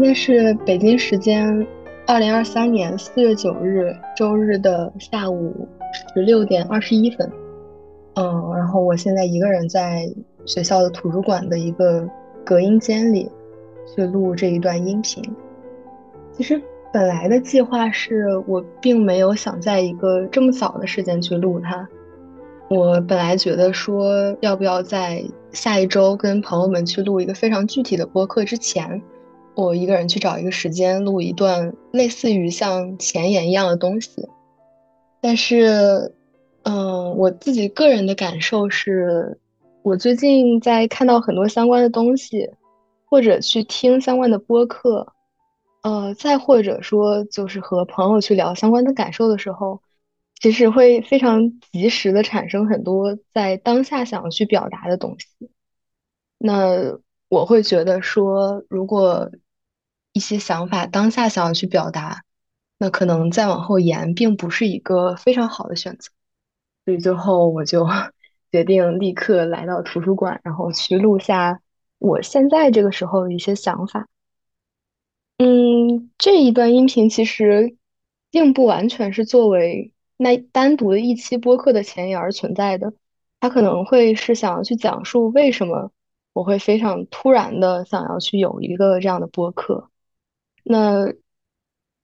现在是北京时间二零二三年四月九日周日的下午十六点二十一分。嗯，然后我现在一个人在学校的图书馆的一个隔音间里去录这一段音频。其实本来的计划是我并没有想在一个这么早的时间去录它。我本来觉得说要不要在下一周跟朋友们去录一个非常具体的播客之前。我一个人去找一个时间录一段类似于像前言一样的东西，但是，嗯，我自己个人的感受是，我最近在看到很多相关的东西，或者去听相关的播客，呃，再或者说就是和朋友去聊相关的感受的时候，其实会非常及时的产生很多在当下想要去表达的东西。那我会觉得说，如果一些想法当下想要去表达，那可能再往后延并不是一个非常好的选择，所以最后我就 决定立刻来到图书馆，然后去录下我现在这个时候的一些想法。嗯，这一段音频其实并不完全是作为那单独的一期播客的前言而存在的，它可能会是想要去讲述为什么我会非常突然的想要去有一个这样的播客。那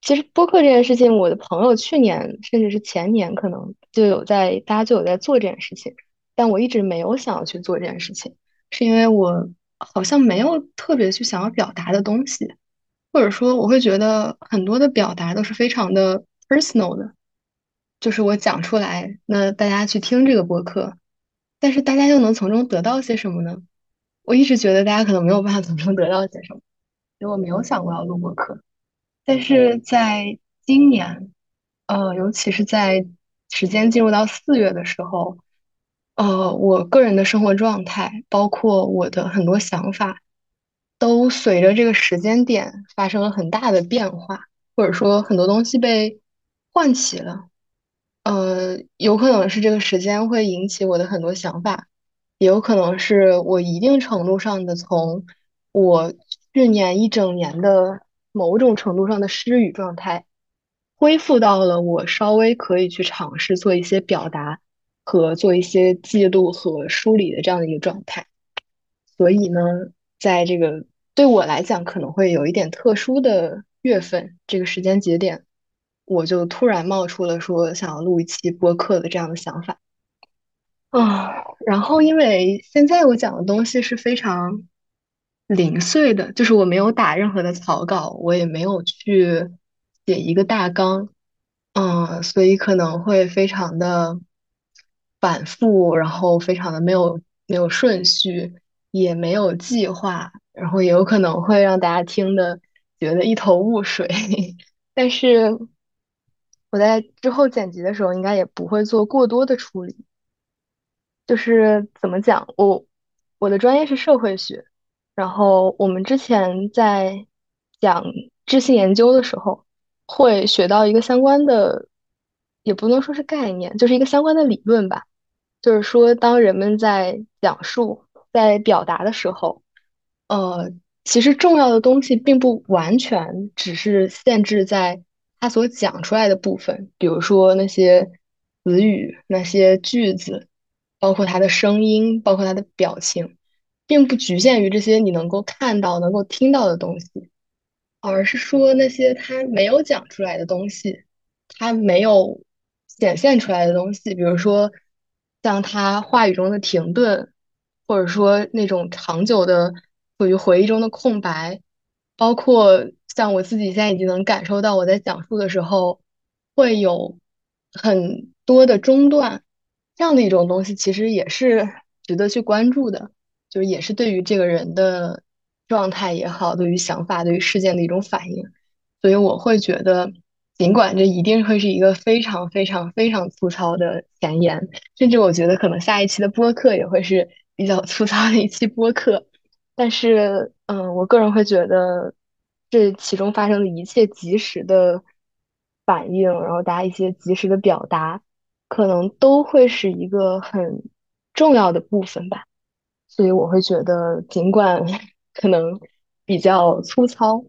其实播客这件事情，我的朋友去年甚至是前年可能就有在，大家就有在做这件事情，但我一直没有想要去做这件事情，是因为我好像没有特别去想要表达的东西，或者说我会觉得很多的表达都是非常的 personal 的，就是我讲出来，那大家去听这个播客，但是大家又能从中得到些什么呢？我一直觉得大家可能没有办法 从中得到些什么。所以我没有想过要录播课，但是在今年，呃，尤其是在时间进入到四月的时候，呃，我个人的生活状态，包括我的很多想法，都随着这个时间点发生了很大的变化，或者说很多东西被唤起了。呃，有可能是这个时间会引起我的很多想法，也有可能是我一定程度上的从我。去年一整年的某种程度上的失语状态，恢复到了我稍微可以去尝试做一些表达和做一些记录和梳理的这样的一个状态。所以呢，在这个对我来讲可能会有一点特殊的月份这个时间节点，我就突然冒出了说想要录一期播客的这样的想法啊。然后因为现在我讲的东西是非常。零碎的，就是我没有打任何的草稿，我也没有去写一个大纲，嗯，所以可能会非常的反复，然后非常的没有没有顺序，也没有计划，然后也有可能会让大家听的觉得一头雾水。但是我在之后剪辑的时候，应该也不会做过多的处理。就是怎么讲，我我的专业是社会学。然后我们之前在讲知性研究的时候，会学到一个相关的，也不能说是概念，就是一个相关的理论吧。就是说，当人们在讲述、在表达的时候，呃，其实重要的东西并不完全只是限制在他所讲出来的部分，比如说那些词语、那些句子，包括他的声音，包括他的表情。并不局限于这些你能够看到、能够听到的东西，而是说那些他没有讲出来的东西，他没有显现出来的东西，比如说像他话语中的停顿，或者说那种长久的处于回忆中的空白，包括像我自己现在已经能感受到我在讲述的时候会有很多的中断，这样的一种东西，其实也是值得去关注的。就是也是对于这个人的状态也好，对于想法、对于事件的一种反应，所以我会觉得，尽管这一定会是一个非常非常非常粗糙的前言，甚至我觉得可能下一期的播客也会是比较粗糙的一期播客，但是，嗯，我个人会觉得这其中发生的一切及时的反应，然后大家一些及时的表达，可能都会是一个很重要的部分吧。所以我会觉得，尽管 可能比较粗糙，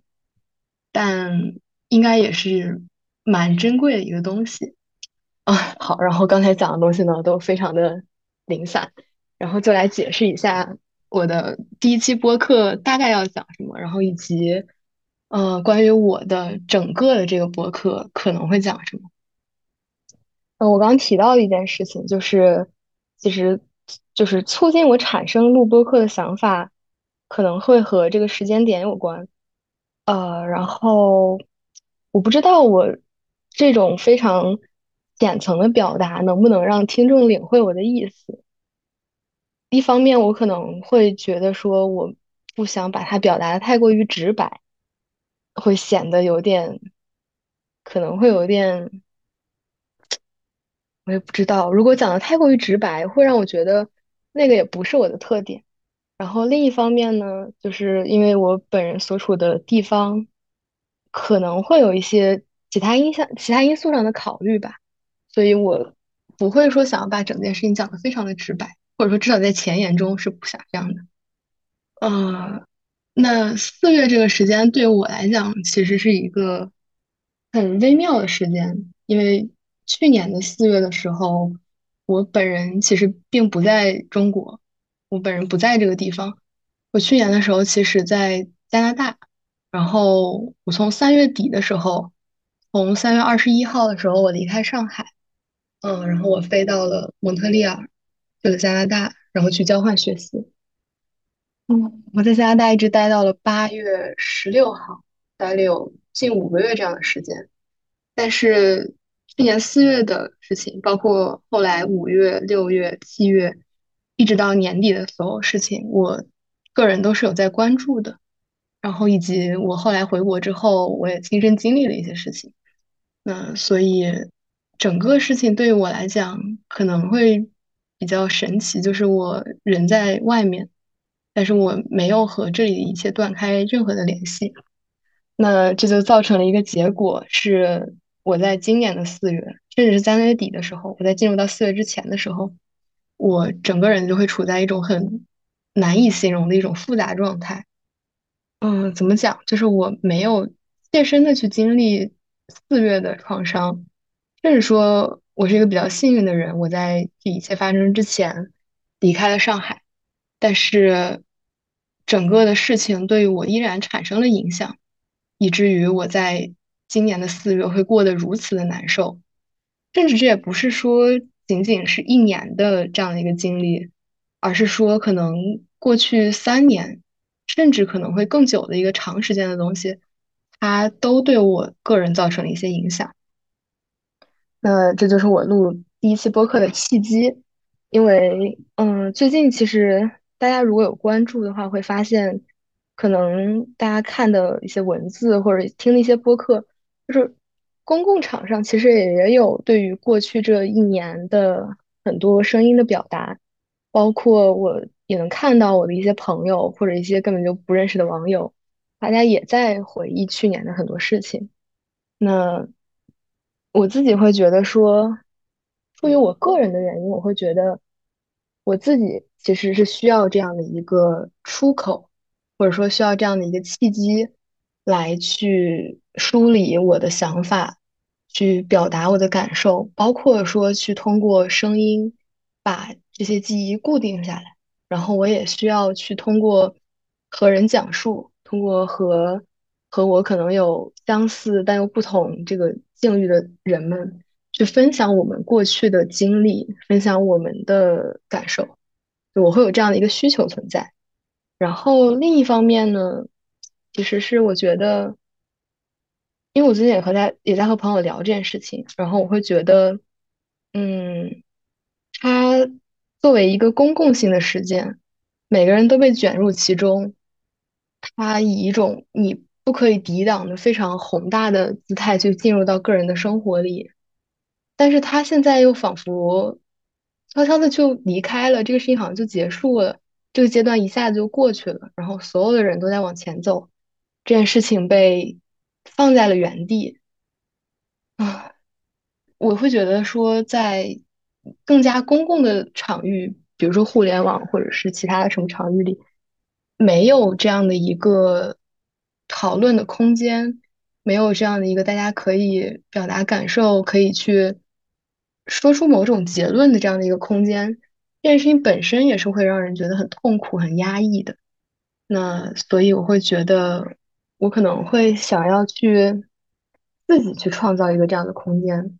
但应该也是蛮珍贵的一个东西啊。好，然后刚才讲的东西呢都非常的零散，然后就来解释一下我的第一期播客大概要讲什么，然后以及呃关于我的整个的这个播客可能会讲什么。呃，我刚刚提到一件事情就是，其实就是促进我产生录播课的想法，可能会和这个时间点有关。呃，然后我不知道我这种非常浅层的表达能不能让听众领会我的意思。一方面，我可能会觉得说，我不想把它表达的太过于直白，会显得有点，可能会有点。我也不知道，如果讲的太过于直白，会让我觉得那个也不是我的特点。然后另一方面呢，就是因为我本人所处的地方可能会有一些其他因向、其他因素上的考虑吧，所以我不会说想要把整件事情讲得非常的直白，或者说至少在前言中是不想这样的。呃，那四月这个时间对我来讲其实是一个很微妙的时间，因为去年的四月的时候，我本人其实并不在中国，我本人不在这个地方。我去年的时候其实在加拿大，然后我从三月底的时候，从三月二十一号的时候我离开上海，嗯，然后我飞到了蒙特利尔，去了加拿大，然后去交换学习。嗯，我在加拿大一直待到了八月十六号，待了有近五个月这样的时间。但是去年四月的事情，包括后来五月、六月、七月，一直到年底的所有事情，我个人都是有在关注的。然后以及我后来回国之后，我也亲身经历了一些事情。那所以整个事情对于我来讲可能会比较神奇，就是我人在外面。但是我没有和这里的一切断开任何的联系，那这就造成了一个结果，是我在今年的四月，甚至是三月底的时候，我在进入到四月之前的时候，我整个人就会处在一种很难以形容的一种复杂状态。嗯，怎么讲？就是我没有切身的去经历四月的创伤，甚至说我是一个比较幸运的人，我在这一切发生之前离开了上海，但是。整个的事情对于我依然产生了影响，以至于我在今年的四月会过得如此的难受，甚至这也不是说仅仅是一年的这样的一个经历，而是说可能过去三年，甚至可能会更久的一个长时间的东西，它都对我个人造成了一些影响。那这就是我录第一期播客的契机，因为嗯，最近其实。大家如果有关注的话，会发现，可能大家看的一些文字或者听的一些播客，就是公共场上其实也有对于过去这一年的很多声音的表达，包括我也能看到我的一些朋友或者一些根本就不认识的网友，大家也在回忆去年的很多事情。那我自己会觉得说，出于我个人的原因，我会觉得。我自己其实是需要这样的一个出口，或者说需要这样的一个契机，来去梳理我的想法，去表达我的感受，包括说去通过声音把这些记忆固定下来。然后我也需要去通过和人讲述，通过和和我可能有相似但又不同这个境遇的人们。去分享我们过去的经历，分享我们的感受，我会有这样的一个需求存在。然后另一方面呢，其实是我觉得，因为我最近也和在也在和朋友聊这件事情，然后我会觉得，嗯，它作为一个公共性的事件，每个人都被卷入其中，它以一种你不可以抵挡的非常宏大的姿态去进入到个人的生活里。但是他现在又仿佛悄悄的就离开了，这个事情好像就结束了，这个阶段一下子就过去了，然后所有的人都在往前走，这件事情被放在了原地啊，我会觉得说，在更加公共的场域，比如说互联网或者是其他的什么场域里，没有这样的一个讨论的空间，没有这样的一个大家可以表达感受、可以去说出某种结论的这样的一个空间，这件事情本身也是会让人觉得很痛苦、很压抑的。那所以我会觉得，我可能会想要去自己去创造一个这样的空间，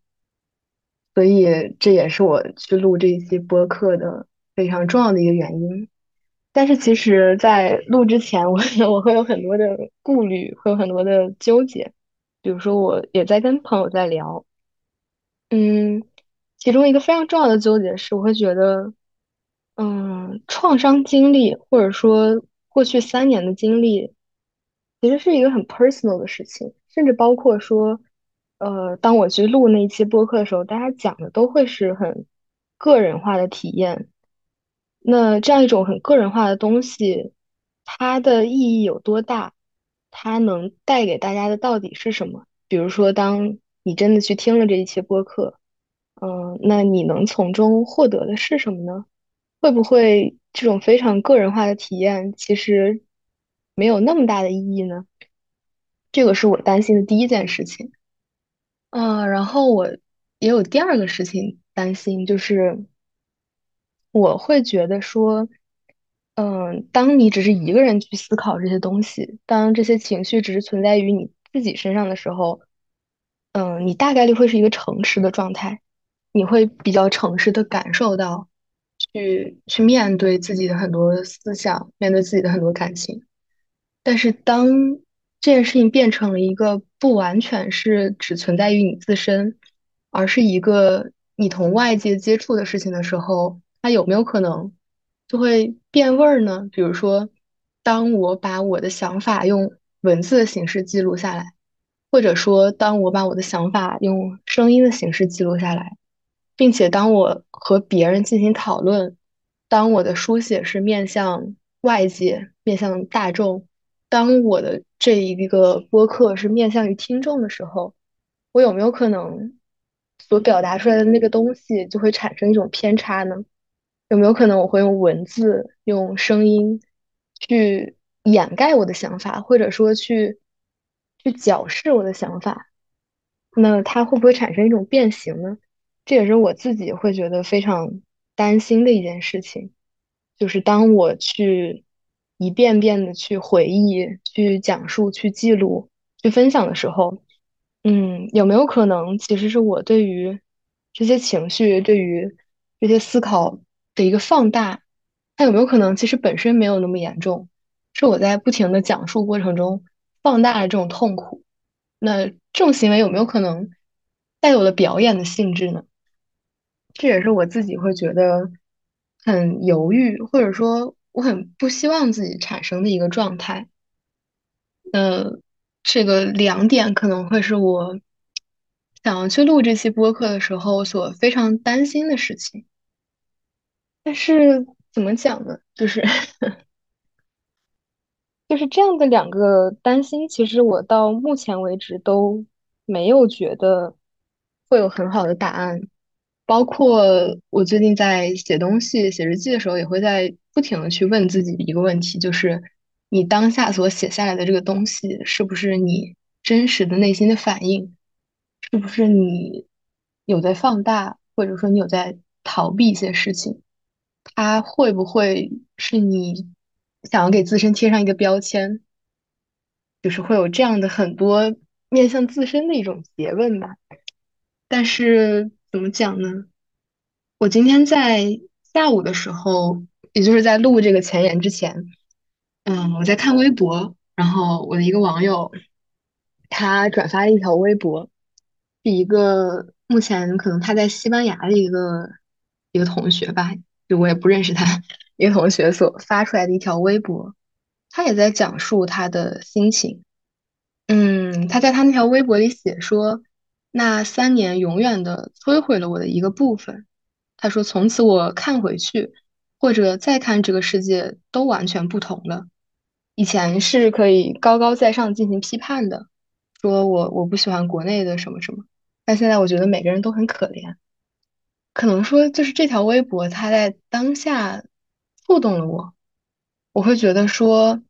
所以这也是我去录这一期播客的非常重要的一个原因。但是其实，在录之前，我我会有很多的顾虑，会有很多的纠结。比如说，我也在跟朋友在聊，嗯，其中一个非常重要的纠结是，我会觉得，嗯，创伤经历或者说过去三年的经历，其实是一个很 personal 的事情，甚至包括说，呃，当我去录那一期播客的时候，大家讲的都会是很个人化的体验。那这样一种很个人化的东西，它的意义有多大？它能带给大家的到底是什么？比如说，当你真的去听了这一期播客，嗯，那你能从中获得的是什么呢？会不会这种非常个人化的体验其实没有那么大的意义呢？这个是我担心的第一件事情。嗯，然后我也有第二个事情担心，就是我会觉得说。嗯，当你只是一个人去思考这些东西，当这些情绪只是存在于你自己身上的时候，嗯，你大概率会是一个诚实的状态，你会比较诚实的感受到，去去面对自己的很多思想，面对自己的很多感情。但是当这件事情变成了一个不完全是只存在于你自身，而是一个你同外界接触的事情的时候，它有没有可能就会变味儿呢？比如说，当我把我的想法用文字的形式记录下来，或者说当我把我的想法用声音的形式记录下来，并且当我和别人进行讨论，当我的书写是面向外界、面向大众。当我的这一个播客是面向于听众的时候，我有没有可能所表达出来的那个东西就会产生一种偏差呢？有没有可能我会用文字、用声音去掩盖我的想法，或者说去去矫饰我的想法？那它会不会产生一种变形呢？这也是我自己会觉得非常担心的一件事情。就是当我去一遍遍的去回忆、去讲述、去记录、去分享的时候，嗯，有没有可能其实是我对于这些情绪、对于这些思考的一个放大？它有没有可能其实本身没有那么严重，是我在不停的讲述过程中放大了这种痛苦？那这种行为有没有可能带有了表演的性质呢？这也是我自己会觉得很犹豫，或者说我很不希望自己产生的一个状态。呃，这个两点可能会是我想要去录这期播客的时候所非常担心的事情。但是怎么讲呢？就是 就是这样的两个担心，其实我到目前为止都没有觉得会有很好的答案。包括我最近在写东西、写日记的时候，也会在不停的去问自己一个问题，就是你当下所写下来的这个东西，是不是你真实的内心的反应？是不是你有在放大，或者说你有在逃避一些事情？它会不会是你想要给自身贴上一个标签？就是会有这样的很多面向自身的一种诘问吧。但是怎么讲呢？我今天在下午的时候，也就是在录这个前言之前，嗯，我在看微博，然后我的一个网友，他转发了一条微博，是一个目前可能他在西班牙的一个一个同学吧，就我也不认识他，一个同学所发出来的一条微博，他也在讲述他的心情。嗯，他在他那条微博里写说，那三年永远的摧毁了我的一个部分。他说，从此我看回去，或者再看这个世界，都完全不同了。以前是可以高高在上进行批判的，说我我不喜欢国内的什么什么，但现在我觉得每个人都很可怜。可能说就是这条微博，它在当下触动了我，我会觉得说，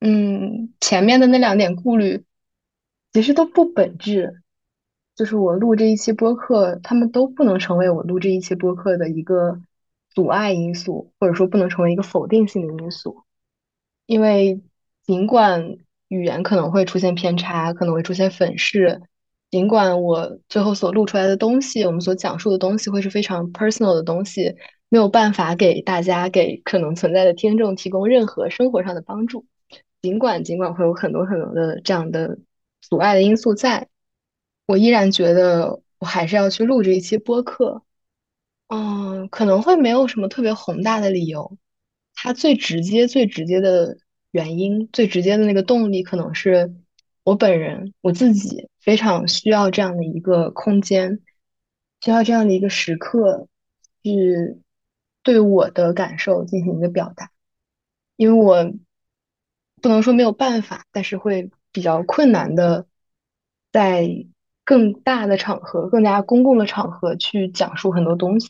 嗯，前面的那两点顾虑其实都不本质。就是我录这一期播客，他们都不能成为我录这一期播客的一个阻碍因素，或者说不能成为一个否定性的因素。因为尽管语言可能会出现偏差，可能会出现粉饰，尽管我最后所录出来的东西，我们所讲述的东西会是非常 personal 的东西，没有办法给大家给可能存在的听众提供任何生活上的帮助。尽管尽管会有很多很多的这样的阻碍的因素在，我依然觉得我还是要去录这一期播客。嗯，可能会没有什么特别宏大的理由，它最直接、最直接的原因、最直接的那个动力，可能是我本人我自己非常需要这样的一个空间，需要这样的一个时刻，去对我的感受进行一个表达。因为我不能说没有办法，但是会比较困难的在更大的场合、更加公共的场合去讲述很多东西。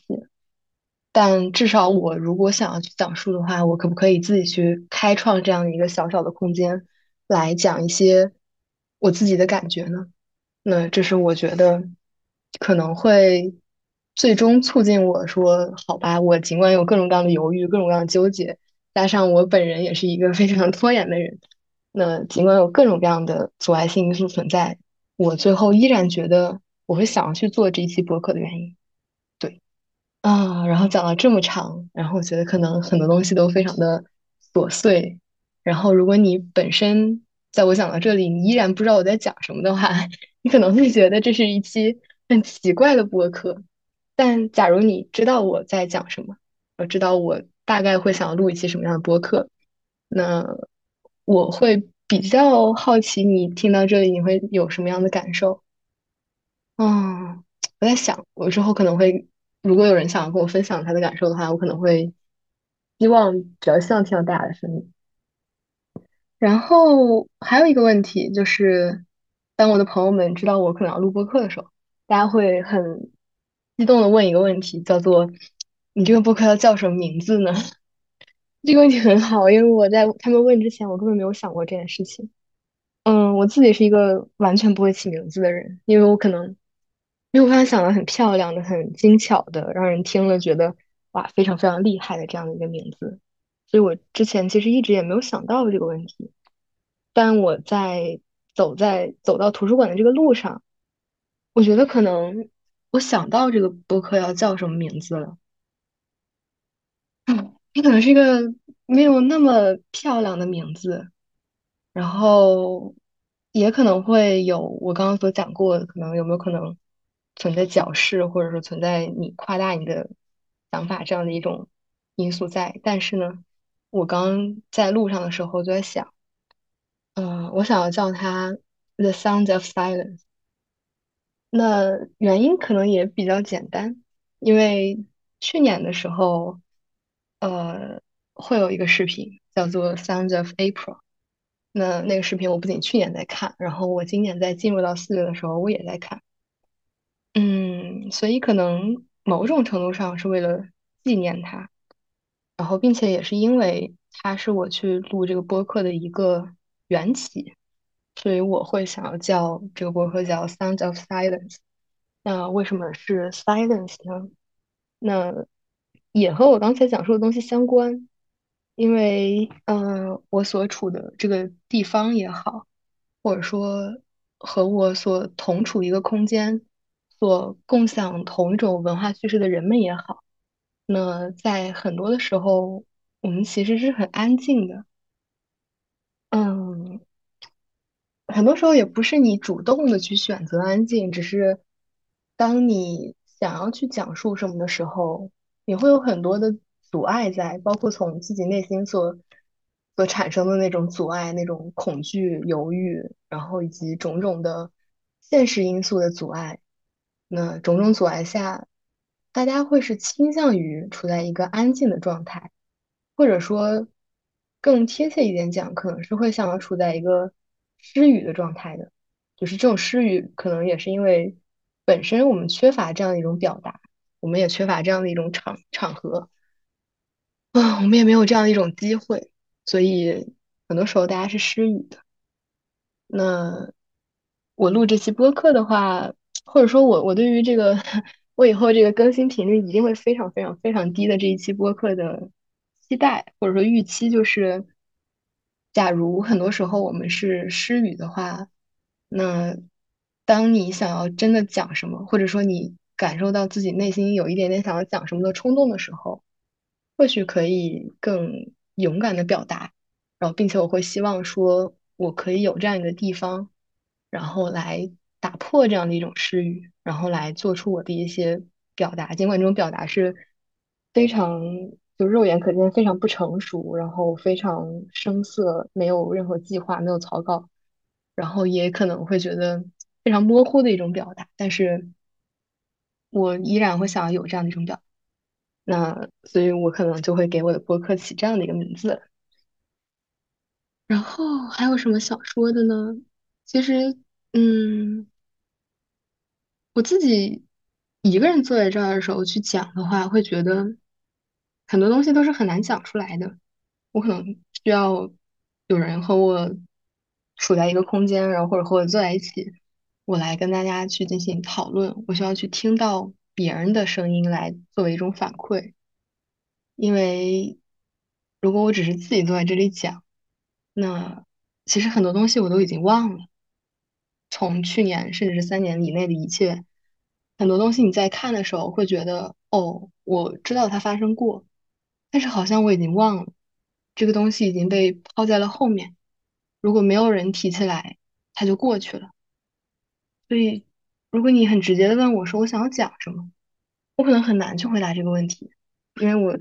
但至少我如果想要去讲述的话，我可不可以自己去开创这样一个小小的空间，来讲一些我自己的感觉呢？那这是我觉得可能会最终促进我说，好吧，我尽管有各种各样的犹豫、各种各样的纠结，加上我本人也是一个 非常拖延的人，那尽管有各种各样的阻碍性因素存在，我最后依然觉得我会想要去做这一期播客的原因。对。啊，然后讲了这么长，然后我觉得可能很多东西都非常的琐碎。然后如果你本身在我讲到这里，你依然不知道我在讲什么的话，你可能会觉得这是一期很奇怪的播客。但假如你知道我在讲什么，我知道我大概会想要录一期什么样的播客，那我会比较好奇你听到这里你会有什么样的感受。嗯，我在想，我之后可能会，如果有人想要跟我分享他的感受的话，我可能会希望比较希望听到大家的声音。然后还有一个问题就是，当我的朋友们知道我可能要录播课的时候，大家会很激动的问一个问题，叫做“你这个播客要叫什么名字呢？” 这个问题很好，因为我在他们问之前，我根本没有想过这件事情。嗯，我自己是一个完全不会起名字的人，因为我可能没有办法想到很漂亮的、很精巧的，让人听了觉得哇非常非常厉害的这样的一个名字，所以我之前其实一直也没有想到这个问题。但我在走在走到图书馆的这个路上，我觉得可能我想到这个播客要叫什么名字了。它可能是一个没有那么漂亮的名字。然后也可能会有我刚刚所讲过的，可能有没有可能存在矫饰，或者说存在你夸大你的想法这样的一种因素在。但是呢，我刚在路上的时候就在想，嗯，我想要叫它《The Sound of Silence》。那原因可能也比较简单，因为去年的时候，呃，会有一个视频叫做《Sounds of April》。那那个视频我不仅去年在看，然后我今年在进入到四月的时候我也在看，嗯，所以可能某种程度上是为了纪念他，然后并且也是因为他是我去录这个播客的一个缘起，所以我会想要叫这个播客叫 Sounds of Silence。那为什么是 Silence 呢？那也和我刚才讲述的东西相关。因为，嗯，我所处的这个地方也好，或者说和我所同处一个空间、所共享同一种文化叙事的人们也好，那在很多的时候，我们其实是很安静的。嗯，很多时候也不是你主动的去选择安静，只是当你想要去讲述什么的时候，也会有很多的。阻碍在，包括从自己内心所所产生的那种阻碍、那种恐惧、犹豫，然后以及种种的现实因素的阻碍。那种种阻碍下，大家会是倾向于处在一个安静的状态，或者说更贴切一点讲，可能是会想要处在一个失语的状态的。就是这种失语，可能也是因为本身我们缺乏这样一种表达，我们也缺乏这样的一种场场合。啊，我们也没有这样的一种机会，所以很多时候大家是失语的。那我录这期播客的话，或者说我我对于这个我以后这个更新频率一定会非常非常非常低的这一期播客的期待或者说预期，就是假如很多时候我们是失语的话，那当你想要真的讲什么，或者说你感受到自己内心有一点点想要讲什么的冲动的时候，或许可以更勇敢的表达，然后并且我会希望说我可以有这样一个地方。然后来打破这样的一种失语，然后来做出我的一些表达。尽管这种表达是非常就肉眼可见非常不成熟，然后非常生涩，没有任何计划，没有草稿，然后也可能会觉得非常模糊的一种表达，但是我依然会想要有这样的一种表达。那所以我可能就会给我的博客起这样的一个名字。然后还有什么想说的呢？其实，嗯，我自己一个人坐在这儿的时候去讲的话，会觉得很多东西都是很难讲出来的。我可能需要有人和我处在一个空间，然后或者和我坐在一起，我来跟大家去进行讨论。我需要去听到别人的声音来作为一种反馈，因为如果我只是自己坐在这里讲，那其实很多东西我都已经忘了。从去年甚至是三年以内的一切，很多东西你在看的时候会觉得，哦，我知道它发生过，但是好像我已经忘了，这个东西已经被抛在了后面。如果没有人提起来，它就过去了。所以，如果你很直接的问我说我想要讲什么，我可能很难去回答这个问题，因为我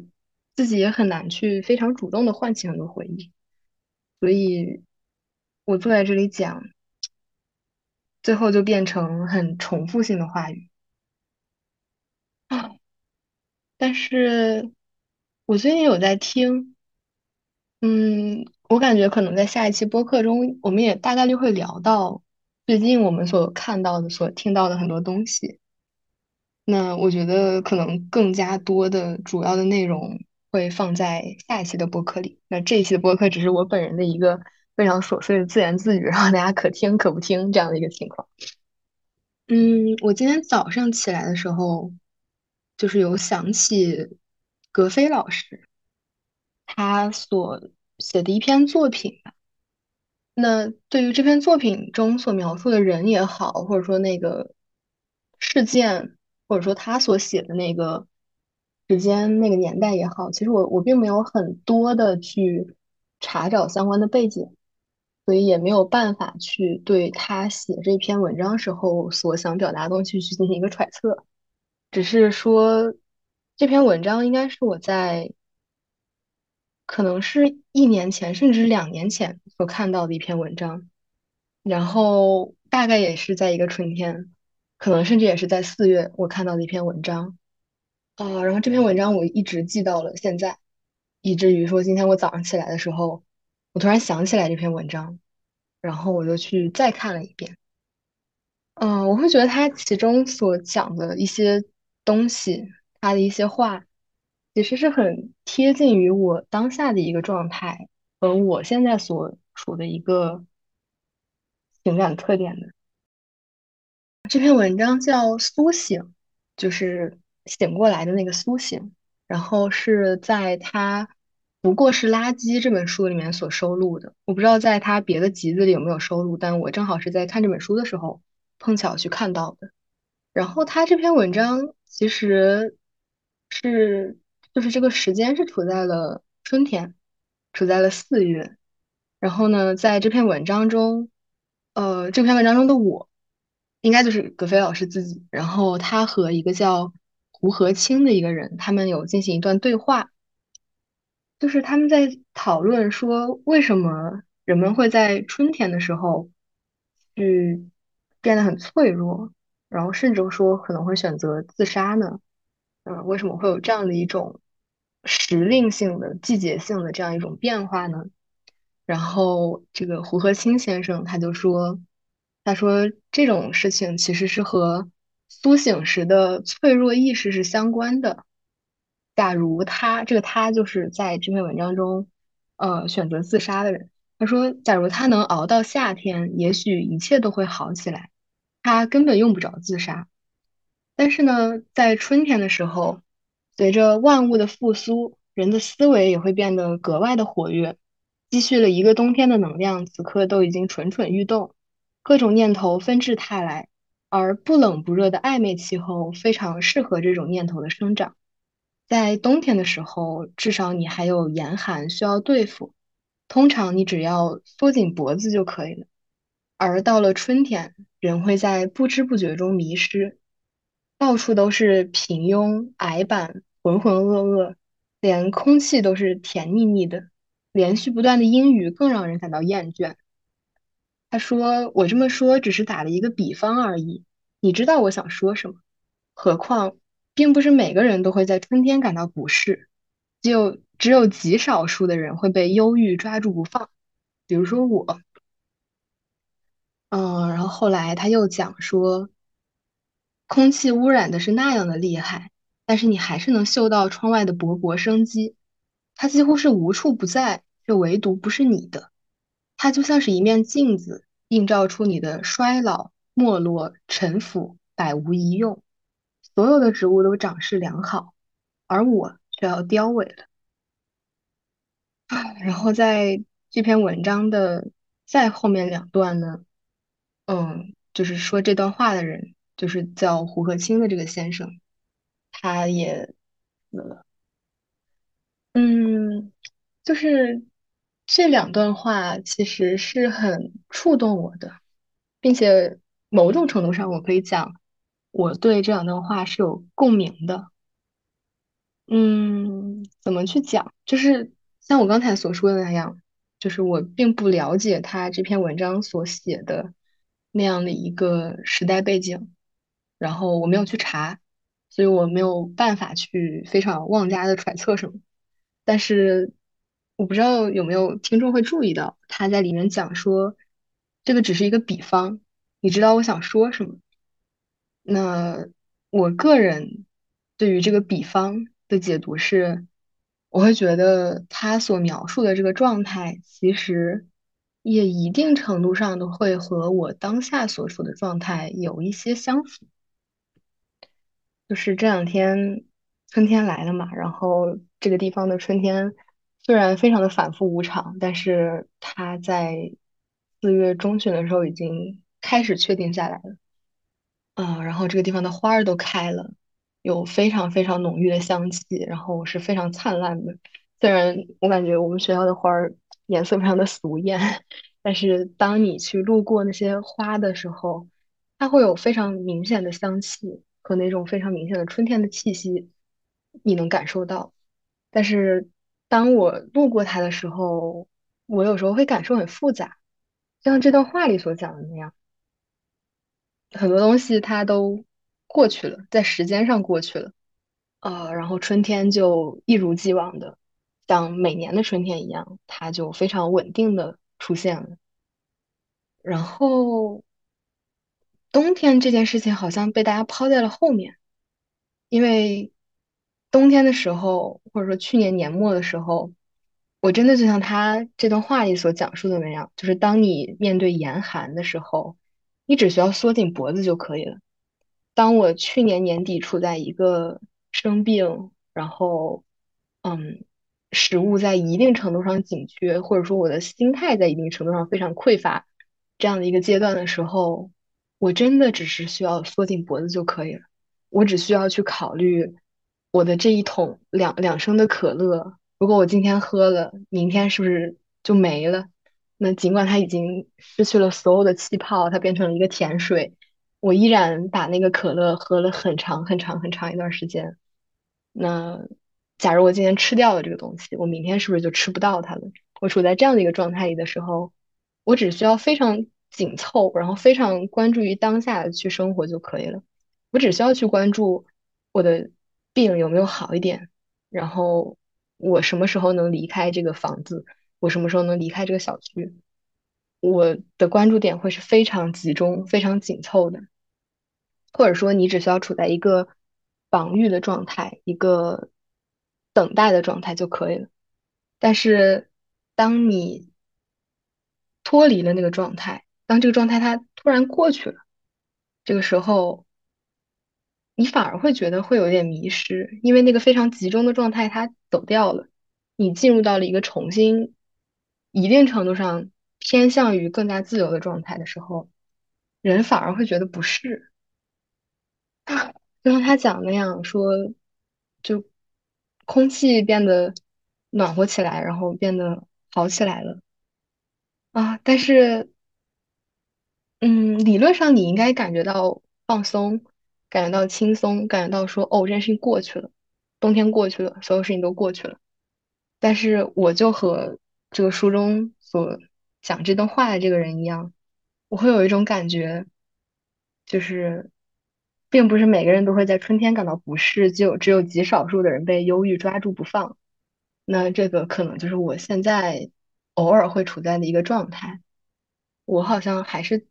自己也很难去非常主动的唤起很多回忆。所以，我坐在这里讲。最后就变成很重复性的话语！但是我最近有在听，嗯，我感觉可能在下一期播客中，我们也大概率会聊到最近我们所看到的、所听到的很多东西。那我觉得可能更加多的主要的内容会放在下一期的播客里。那这一期的播客只是我本人的一个非常琐碎的自言自语，然后大家可听可不听这样的一个情况。嗯，我今天早上起来的时候，就是有想起格飞老师他所写的一篇作品吧。那对于这篇作品中所描述的人也好，或者说那个事件，或者说他所写的那个时间、那个年代也好，其实我我并没有很多的去查找相关的背景。所以也没有办法去对他写这篇文章时候所想表达的东西去进行一个揣测，只是说这篇文章应该是我在可能是一年前甚至两年前所看到的一篇文章，然后大概也是在一个春天，可能甚至也是在四月我看到的一篇文章，啊，然后这篇文章我一直记到了现在，以至于说今天我早上起来的时候。我突然想起来这篇文章，然后我就去再看了一遍。嗯，我会觉得他其中所讲的一些东西，他的一些话，其实是很贴近于我当下的一个状态和我现在所处的一个情感特点的。这篇文章叫《苏醒》，就是醒过来的那个苏醒，然后是在他。不过是垃圾这本书里面所收录的，我不知道在他别的集子里有没有收录，但我正好是在看这本书的时候碰巧去看到的。然后他这篇文章其实是就是这个时间是处在了春天，处在了四月。然后呢，在这篇文章中，呃，这篇文章中的我应该就是葛飞老师自己。然后他和一个叫胡和清的一个人，他们有进行一段对话。就是他们在讨论说，为什么人们会在春天的时候去变得很脆弱，然后甚至说可能会选择自杀呢？嗯，为什么会有这样的一种时令性的、季节性的这样一种变化呢？然后这个胡和清先生他就说，他说这种事情其实是和苏醒时的脆弱意识是相关的。假如他这个他就是在这篇文章中，呃，选择自杀的人。他说，假如他能熬到夏天，也许一切都会好起来。他根本用不着自杀。但是呢，在春天的时候，随着万物的复苏，人的思维也会变得格外的活跃，积蓄了一个冬天的能量，此刻都已经蠢蠢欲动，各种念头纷至沓来，而不冷不热的暧昧气候非常适合这种念头的生长。在冬天的时候，至少你还有严寒需要对付，通常你只要缩紧脖子就可以了。而到了春天，人会在不知不觉中迷失。到处都是平庸、矮板、浑浑噩噩，连空气都是甜腻腻的。连续不断的阴雨更让人感到厌倦。他说：“我这么说只是打了一个比方而已，你知道我想说什么。何况，并不是每个人都会在春天感到不适，就只有极少数的人会被忧郁抓住不放，比如说我。”嗯，然后后来他又讲说。空气污染的是那样的厉害，但是你还是能嗅到窗外的勃勃生机。它几乎是无处不在，却唯独不是你的。它就像是一面镜子，映照出你的衰老、没落、沉腐，百无一用。所有的植物都长势良好，而我却要凋萎了。然后在这篇文章的再后面两段呢，嗯，就是说这段话的人。就是叫胡和清的这个先生，他也死了。嗯，就是这两段话其实是很触动我的，并且某种程度上我可以讲，我对这两段话是有共鸣的。嗯，怎么去讲？就是像我刚才所说的那样，就是我并不了解他这篇文章所写的那样的一个时代背景。然后我没有去查，所以我没有办法去非常妄加的揣测什么。但是我不知道有没有听众会注意到，他在里面讲说，这个只是一个比方，你知道我想说什么？那我个人对于这个比方的解读是，我会觉得他所描述的这个状态，其实也一定程度上都会和我当下所处的状态有一些相符。就是这两天春天来了嘛，然后这个地方的春天虽然非常的反复无常，但是它在四月中旬的时候已经开始确定下来了。嗯，然后这个地方的花儿都开了，有非常非常浓郁的香气，然后是非常灿烂的。虽然我感觉我们学校的花儿颜色非常的俗艳，但是当你去路过那些花的时候，它会有非常明显的香气。和那种非常明显的春天的气息，你能感受到。但是当我路过它的时候，我有时候会感受很复杂，像这段话里所讲的那样，很多东西它都过去了，在时间上过去了，呃，然后春天就一如既往的，像每年的春天一样，它就非常稳定的出现了，然后。冬天这件事情好像被大家抛在了后面，因为冬天的时候，或者说去年年末的时候，我真的就像他这段话里所讲述的那样，就是当你面对严寒的时候，你只需要缩紧脖子就可以了。当我去年年底处在一个生病，然后嗯，食物在一定程度上紧缺，或者说我的心态在一定程度上非常匮乏这样的一个阶段的时候。我真的只是需要缩紧脖子就可以了。我只需要去考虑我的这一桶两两升的可乐，如果我今天喝了，明天是不是就没了？那尽管它已经失去了所有的气泡，它变成了一个甜水，我依然把那个可乐喝了很长很长很长一段时间。那假如我今天吃掉了这个东西，我明天是不是就吃不到它了？我处在这样的一个状态里的时候，我只需要非常。紧凑，然后非常关注于当下的去生活就可以了。我只需要去关注我的病有没有好一点，然后我什么时候能离开这个房子，我什么时候能离开这个小区，我的关注点会是非常集中、非常紧凑的。或者说，你只需要处在一个防御的状态，一个等待的状态就可以了。但是，当你脱离了那个状态，当这个状态它突然过去了，这个时候你反而会觉得会有点迷失，因为那个非常集中的状态它走掉了，你进入到了一个重新一定程度上偏向于更加自由的状态的时候，人反而会觉得不适。就像他讲那样说，就空气变得暖和起来，然后变得好起来了啊。但是，嗯，理论上你应该感觉到放松，感觉到轻松，感觉到说哦，这件事情过去了，冬天过去了，所有事情都过去了。但是我就和这个书中所讲这段话的这个人一样，我会有一种感觉，就是并不是每个人都会在春天感到不适，就只有极少数的人被忧郁抓住不放。那这个可能就是我现在偶尔会处在的一个状态。我好像还是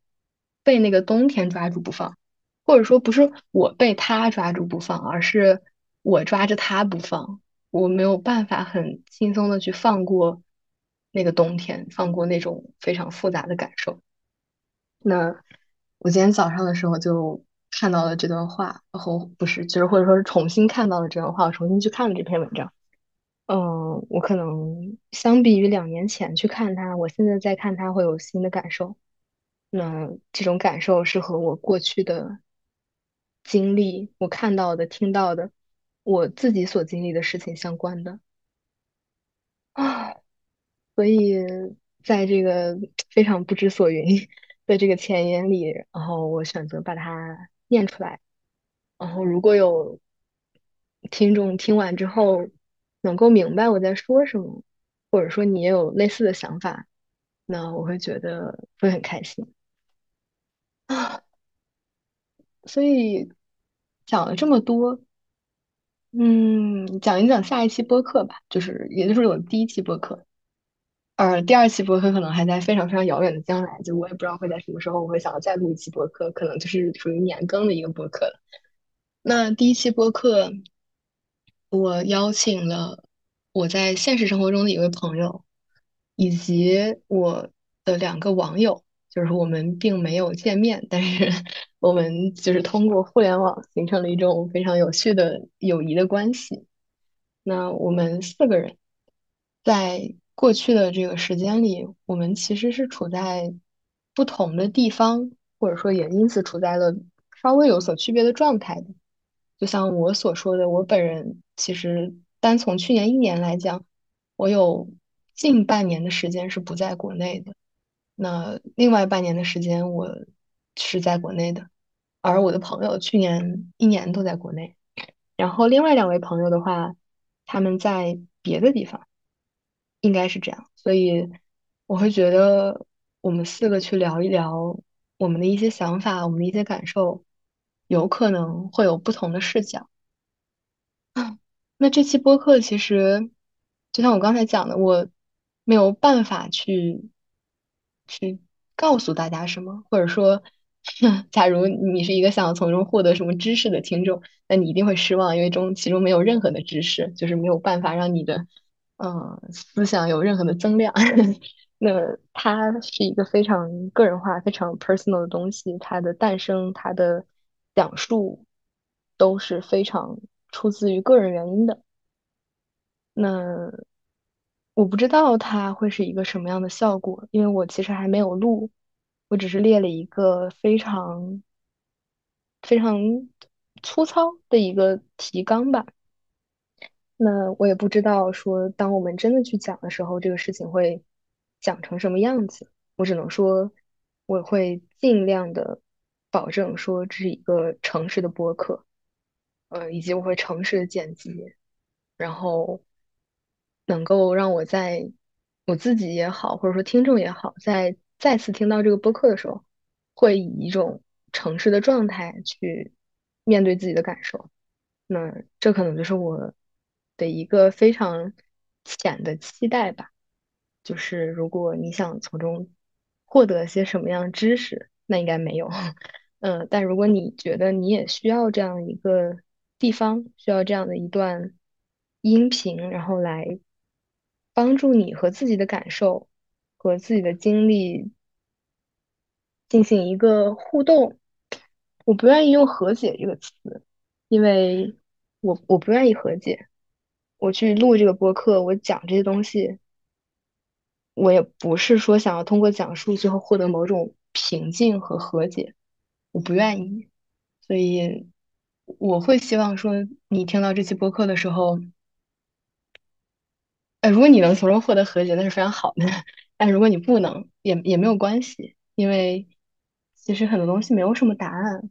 被那个冬天抓住不放，或者说不是我被他抓住不放，而是我抓着他不放。我没有办法很轻松的去放过那个冬天，放过那种非常复杂的感受。那我今天早上的时候就看到了这段话，然后不是，就是或者说是重新看到了这段话，我重新去看了这篇文章。嗯，我可能相比于两年前去看它，我现在再看它会有新的感受。那这种感受是和我过去的经历、我看到的、听到的、我自己所经历的事情相关的啊。所以在这个非常不知所云的这个前言里，然后我选择把它念出来。然后如果有听众听完之后能够明白我在说什么，或者说你也有类似的想法，那我会觉得会很开心。啊所以讲了这么多，嗯，讲一讲下一期播客吧，就是也就是我第一期播客，而第二期播客可能还在非常非常遥远的将来，就我也不知道会在什么时候我会想要再录一期播客，可能就是属于年更的一个播客了。那第一期播客，我邀请了我在现实生活中的一位朋友，以及我的两个网友，就是我们并没有见面，但是我们就是通过互联网形成了一种非常有趣的友谊的关系。那我们四个人在过去的这个时间里，我们其实是处在不同的地方，或者说也因此处在了稍微有所区别的状态的。就像我所说的，我本人其实单从去年一年来讲，我有近半年的时间是不在国内的，那另外半年的时间我是在国内的，而我的朋友去年一年都在国内，然后另外两位朋友的话，他们在别的地方，应该是这样，所以我会觉得我们四个去聊一聊我们的一些想法，我们的一些感受。有可能会有不同的视角。那这期播客其实就像我刚才讲的，我没有办法去去告诉大家什么，或者说，假如你是一个想从中获得什么知识的听众，那你一定会失望，因为中其中没有任何的知识，就是没有办法让你的嗯思想有任何的增量。那它是一个非常个人化、非常 personal 的东西，它的诞生，它的。讲述都是非常出自于个人原因的。那我不知道它会是一个什么样的效果，因为我其实还没有录，我只是列了一个非常非常粗糙的一个提纲吧。那我也不知道说，当我们真的去讲的时候，这个事情会讲成什么样子。我只能说，我会尽量的。保证说这是一个诚实的播客，呃，以及我会诚实的剪辑，然后能够让我在我自己也好，或者说听众也好，在再次听到这个播客的时候，会以一种诚实的状态去面对自己的感受。那这可能就是我的一个非常浅的期待吧，就是如果你想从中获得些什么样知识，那应该没有。嗯，但如果你觉得你也需要这样一个地方，需要这样的一段音频，然后来帮助你和自己的感受和自己的经历进行一个互动，我不愿意用和解这个词，因为我我不愿意和解。我去录这个播客，我讲这些东西，我也不是说想要通过讲述最后获得某种平静和和解，我不愿意。所以我会希望说，你听到这期播客的时候，呃，如果你能从中获得和解，那是非常好的。但如果你不能，也也没有关系，因为其实很多东西没有什么答案，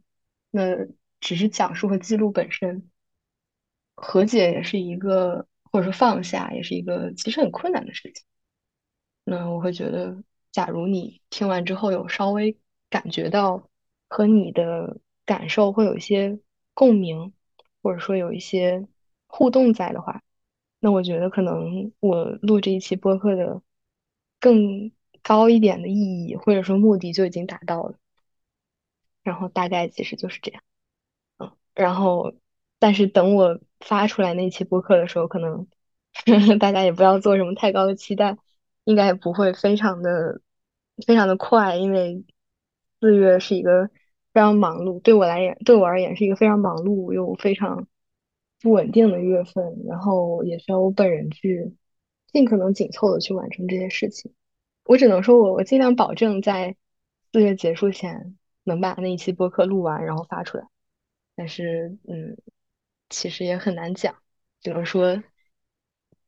那只是讲述和记录本身。和解也是一个，或者说放下，也是一个其实很困难的事情。那我会觉得，假如你听完之后有稍微感觉到和你的感受会有一些共鸣，或者说有一些互动在的话，那我觉得可能我录这一期播客的更高一点的意义，或者说目的就已经达到了。然后大概其实就是这样。嗯，然后，但是等我发出来那期播客的时候，可能 大家也不要做什么太高的期待，应该也不会非常的非常的快，因为四月是一个非常忙碌，对我来言，对我而言是一个非常忙碌又非常不稳定的月份，然后也需要我本人去尽可能紧凑的去完成这些事情。我只能说我我尽量保证在四月结束前能把那一期播客录完，然后发出来。但是，嗯，其实也很难讲，只能说，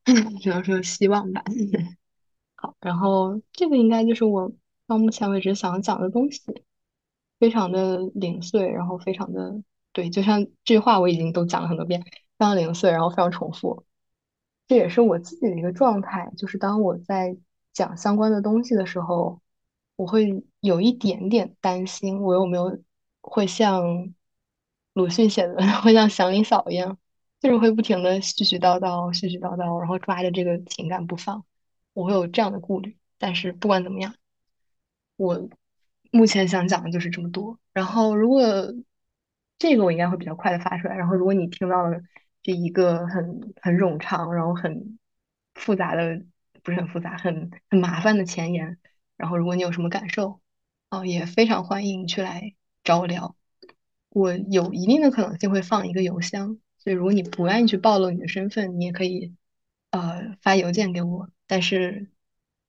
只能说希望吧。好，然后这个应该就是我到目前为止想讲的东西，非常的零碎，然后非常的对，就像这句话我已经都讲了很多遍，非常零碎，然后非常重复。这也是我自己的一个状态，就是当我在讲相关的东西的时候，我会有一点点担心，我有没有会像鲁迅写的，会像祥林嫂一样，就是会不停的絮絮叨叨、絮絮叨叨，然后抓着这个情感不放，我会有这样的顾虑。但是不管怎么样，我目前想讲的就是这么多。然后如果这个我应该会比较快的发出来，然后如果你听到了这一个很很冗长，然后很复杂的，不是很复杂，很很麻烦的前言，然后如果你有什么感受，哦，也非常欢迎去来找我聊。我有一定的可能性会放一个邮箱，所以如果你不愿意去暴露你的身份，你也可以呃发邮件给我。但是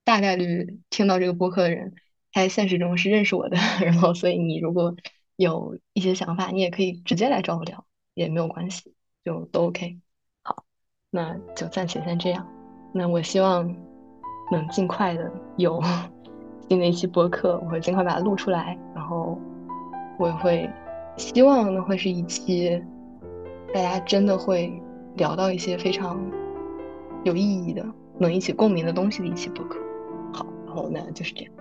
大概率听到这个播客的人，他在现实中是认识我的，然后所以你如果有一些想法，你也可以直接来找我聊，也没有关系，就都 OK。好，那就暂且先这样。那我希望能尽快的有 新的一期播客，我会尽快把它录出来，然后我也会。希望呢会是一期大家真的会聊到一些非常有意义的、能一起共鸣的东西的一期播客。好，然后呢就是这样。